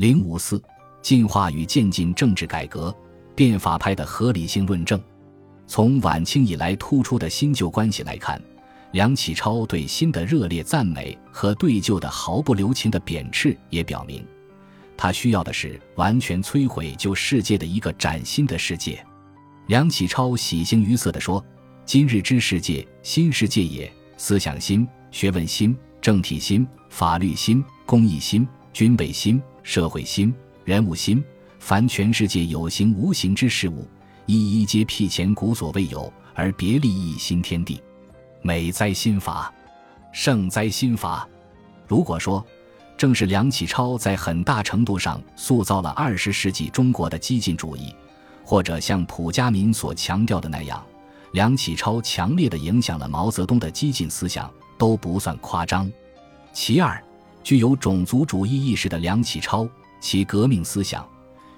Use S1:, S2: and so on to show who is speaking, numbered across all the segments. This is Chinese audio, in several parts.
S1: 零五四，进化与渐进政治改革，变法派的合理性论证。从晚清以来突出的新旧关系来看，梁启超对新的热烈赞美和对旧的毫不留情的贬斥，也表明，他需要的是完全摧毁旧世界的一个崭新的世界。梁启超喜形于色地说：“今日之世界，新世界也，思想新，学问新，政体新，法律新，公益新，军备新，社会新，人物新。凡全世界有形无形之事物，一一皆辟前古所未有，而别立一新天地。美哉新法，盛哉新法！”如果说，正是梁启超在很大程度上塑造了二十世纪中国的激进主义。或者像蒲家民所强调的那样，梁启超强烈的影响了毛泽东的激进思想，都不算夸张。其二，具有种族主义意识的梁启超，其革命思想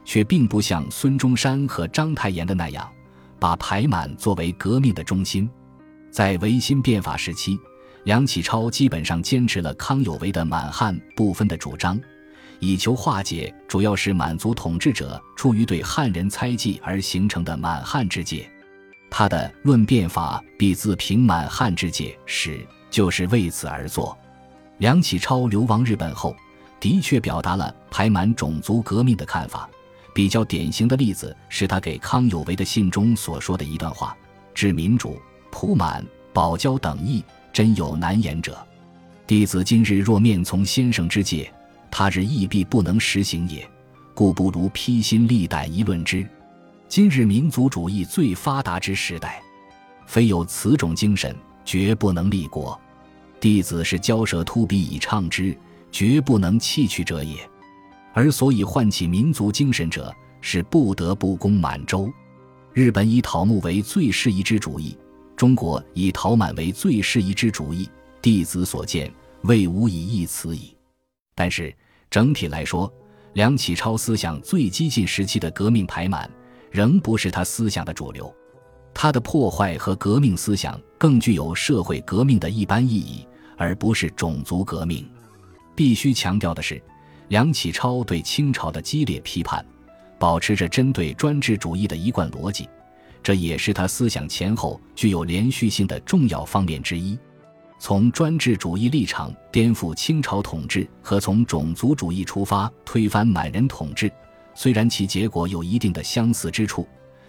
S1: 却并不像孙中山和章太炎的那样，把排满作为革命的中心。在维新变法时期，梁启超基本上坚持了康有为的满汉不分的主张。以求化解，主要是满族统治者出于对汉人猜忌而形成的满汉之界。他的《论变法必自平满汉之界》时，就是为此而作。梁启超流亡日本后，的确表达了排满种族革命的看法。比较典型的例子是他给康有为的信中所说的一段话：“致民主、普满、保交等义，真有难言者。弟子今日若面从先生之戒。”他日亦必不能实行也，故不如披心沥胆一论之。今日民族主义最发达之时代，非有此种精神，绝不能立国。弟子是骄舌突鼻以倡之，绝不能弃去者也。而所以唤起民族精神者，是不得不攻满洲。日本以讨木为最适宜之主义，中国以讨满为最适宜之主义。弟子所见，未无以异此矣。但是。整体来说，梁启超思想最激进时期的革命排满，仍不是他思想的主流。他的破坏和革命思想更具有社会革命的一般意义，而不是种族革命。必须强调的是，梁启超对清朝的激烈批判，保持着针对专制主义的一贯逻辑，这也是他思想前后具有连续性的重要方面之一。从专制主义立场颠覆清朝统治和从种族主义出发推翻满人统治，虽然其结果有一定的相似之处，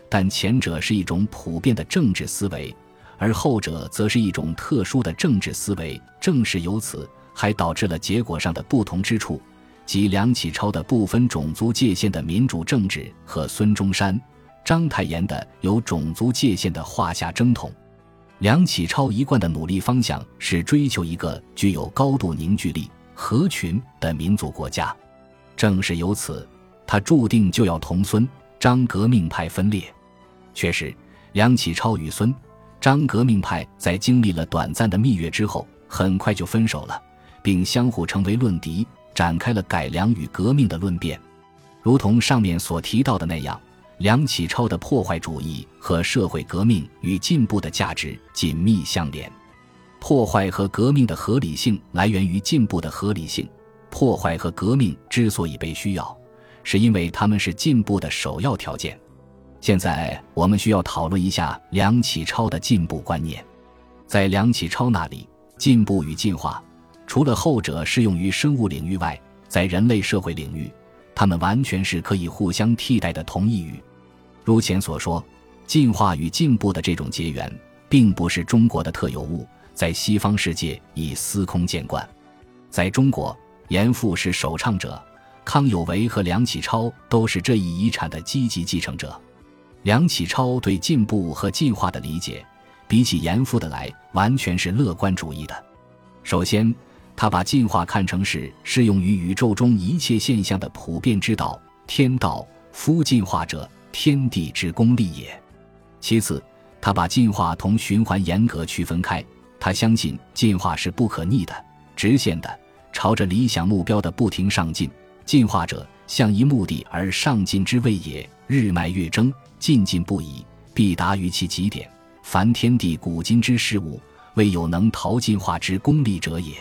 S1: 但前者是一种普遍的政治思维，而后者则是一种特殊的政治思维。正是由此，还导致了结果上的不同之处，即梁启超的不分种族界限的民主政治和孙中山、章太炎的有种族界限的华夏争统。梁启超一贯的努力方向是追求一个具有高度凝聚力、合群的民族国家。正是由此，他注定就要同孙、张革命派分裂。确实，梁启超与孙、张革命派在经历了短暂的蜜月之后，很快就分手了，并相互成为论敌，展开了改良与革命的论辩。如同上面所提到的那样。梁启超的破坏主义和社会革命与进步的价值紧密相连，破坏和革命的合理性来源于进步的合理性。破坏和革命之所以被需要，是因为他们是进步的首要条件。现在我们需要讨论一下梁启超的进步观念。在梁启超那里，进步与进化，除了后者适用于生物领域外，在人类社会领域。他们完全是可以互相替代的同义语。如前所说，进化与进步的这种结缘，并不是中国的特有物，在西方世界已司空见惯。在中国，严复是首倡者，康有为和梁启超都是这一遗产的积极继承者。梁启超对进步和进化的理解，比起严复的来，完全是乐观主义的。首先。他把进化看成是适用于宇宙中一切现象的普遍之道，天道。夫进化者，天地之功利也。其次，他把进化同循环严格区分开。他相信进化是不可逆的、直线的，朝着理想目标的不停上进。进化者向一目的而上进之谓也。日迈月征，进进不已，必达于其极点。凡天地古今之事物，未有能逃进化之功利者也。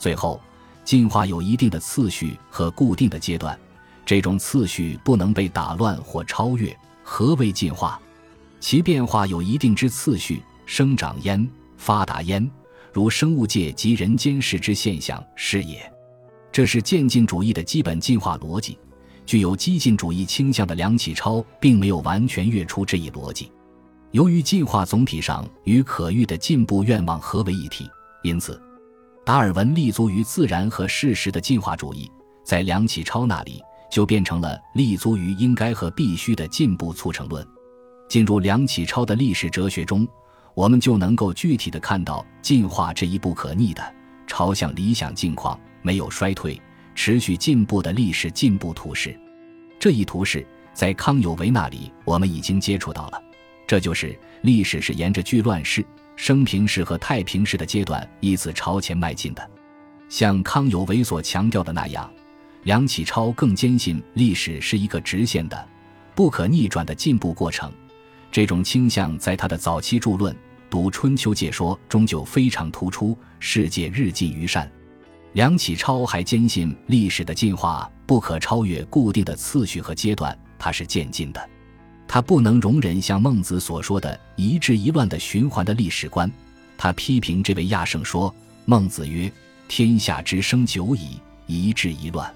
S1: 最后，进化有一定的次序和固定的阶段，这种次序不能被打乱或超越。何谓进化？其变化有一定之次序，生长焉，发达焉，如生物界及人间世之现象是也。这是渐进主义的基本进化逻辑。具有激进主义倾向的梁启超并没有完全跃出这一逻辑。由于进化总体上与可遇的进步愿望合为一体，因此，达尔文立足于自然和事实的进化主义，在梁启超那里就变成了立足于应该和必须的进步促成论。进入梁启超的历史哲学中，我们就能够具体的看到进化这一不可逆的朝向理想境况、没有衰退、持续进步的历史进步图式。这一图式在康有为那里我们已经接触到了。这就是历史是沿着巨乱世、升平世和太平世的阶段依次朝前迈进的，像康有为所强调的那样，梁启超更坚信历史是一个直线的、不可逆转的进步过程。这种倾向在他的早期著论《读春秋解说》中就非常突出。世界日进于善，梁启超还坚信历史的进化不可超越固定的次序和阶段，它是渐进的。他不能容忍像孟子所说的一治一乱的循环的历史观。他批评这位亚圣说：“孟子曰：‘天下之生久矣，一治一乱，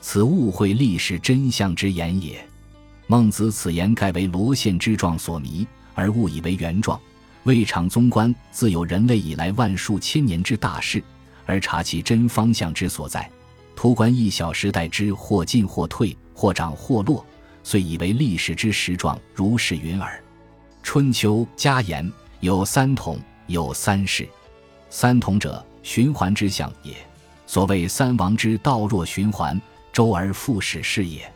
S1: 此误会历史真相之言也。’孟子此言盖为罗宪之状所迷，而误以为原状。未尝综观自有人类以来万数千年之大事，而察其真方向之所在。图观一小时代之或进或退，或涨或落。”遂以为历史之实状如是云耳。春秋家言有三统，有三世。三统者，循环之象也。所谓三王之道若循环，周而复始是也。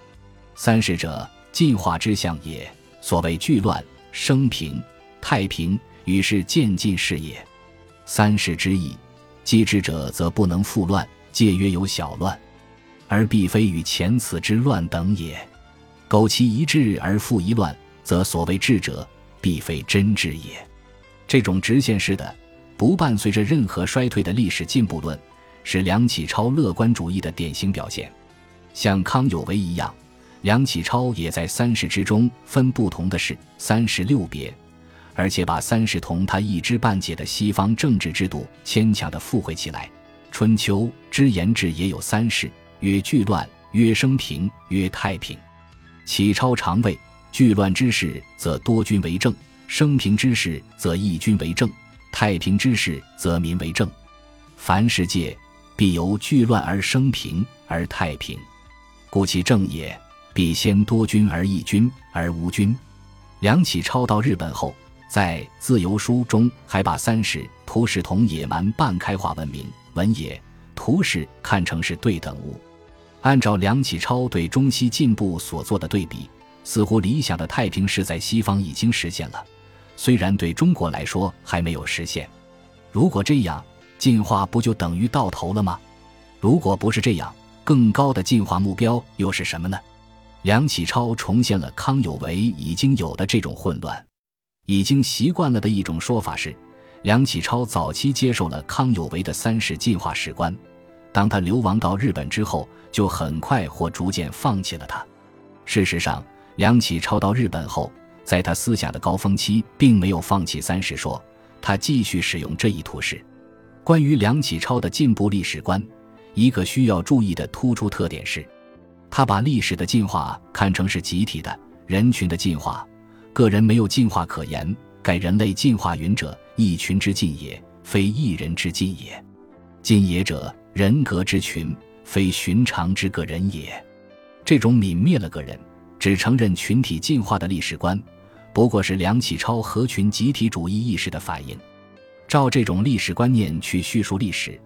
S1: 三世者，进化之象也。所谓巨乱生平，太平于是渐进是也。三世之意，继之者则不能复乱，戒曰有小乱，而必非与前此之乱等也。苟其一治而复一乱，则所谓治者，必非真治也。这种直线式的、不伴随着任何衰退的历史进步论，是梁启超乐观主义的典型表现。像康有为一样，梁启超也在三世之中分不同的是三世六别，而且把三世同他一知半解的西方政治制度牵强地附会起来。春秋之言志也有三世：曰巨乱，曰生平，曰太平。启超常谓：巨乱之势，则多君为政；生平之势，则一君为政；太平之势，则民为政。凡世界，必由巨乱而生平而太平，故其政也，必先多君而易君而无君。梁启超到日本后，在《自由书》中还把三世图史同野蛮半开化文明文野图史看成是对等物。按照梁启超对中西进步所做的对比，似乎理想的太平世在西方已经实现了，虽然对中国来说还没有实现。如果这样，进化不就等于到头了吗？如果不是这样，更高的进化目标又是什么呢？梁启超重现了康有为已经有的这种混乱，已经习惯了的一种说法是，梁启超早期接受了康有为的三世进化史观。当他流亡到日本之后，就很快或逐渐放弃了他。事实上，梁启超到日本后，在他思想的高峰期，并没有放弃三世说，他继续使用这一图式。关于梁启超的进步历史观，一个需要注意的突出特点是，他把历史的进化看成是集体的人群的进化，个人没有进化可言。盖人类进化云者，一群之进也，非一人之进也。进也者。人格之群，非寻常之个人也。这种泯灭了个人，只承认群体进化的历史观，不过是梁启超合群集体主义意识的反应。照这种历史观念去叙述历史，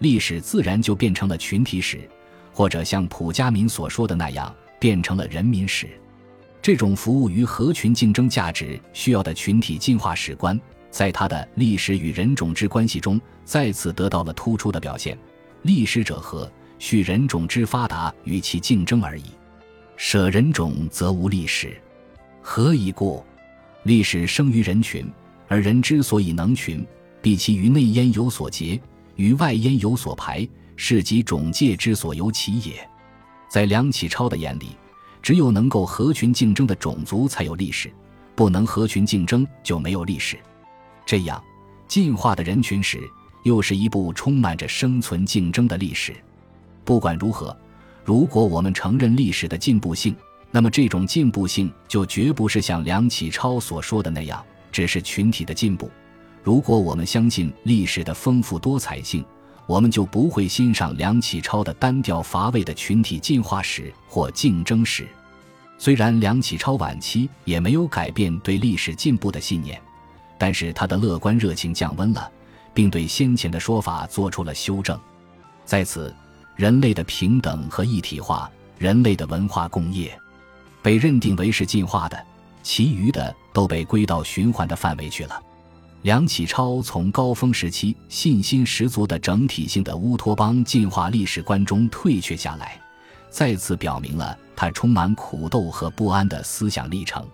S1: 历史自然就变成了群体史，或者像蒲家民所说的那样，变成了人民史。这种服务于合群竞争价值需要的群体进化史观，在他的历史与人种之关系中，再次得到了突出的表现。历史者何？许人种之发达与其竞争而已。舍人种则无历史。何以故？历史生于人群，而人之所以能群，必其于内焉有所结，于外焉有所排，是即种界之所由其也。在梁启超的眼里，只有能够合群竞争的种族才有历史，不能合群竞争就没有历史。这样，进化的人群史又是一部充满着生存竞争的历史。不管如何，如果我们承认历史的进步性，那么这种进步性就绝不是像梁启超所说的那样，只是群体的进步。如果我们相信历史的丰富多彩性，我们就不会欣赏梁启超的单调乏味的群体进化史或竞争史。虽然梁启超晚期也没有改变对历史进步的信念，但是他的乐观热情降温了，并对先前的说法做出了修正。在此，人类的平等和一体化，人类的文化工业，被认定为是进化的，其余的都被归到循环的范围去了。梁启超从高峰时期信心十足的整体性的乌托邦进化历史观中退却下来，再次表明了他充满苦斗和不安的思想历程。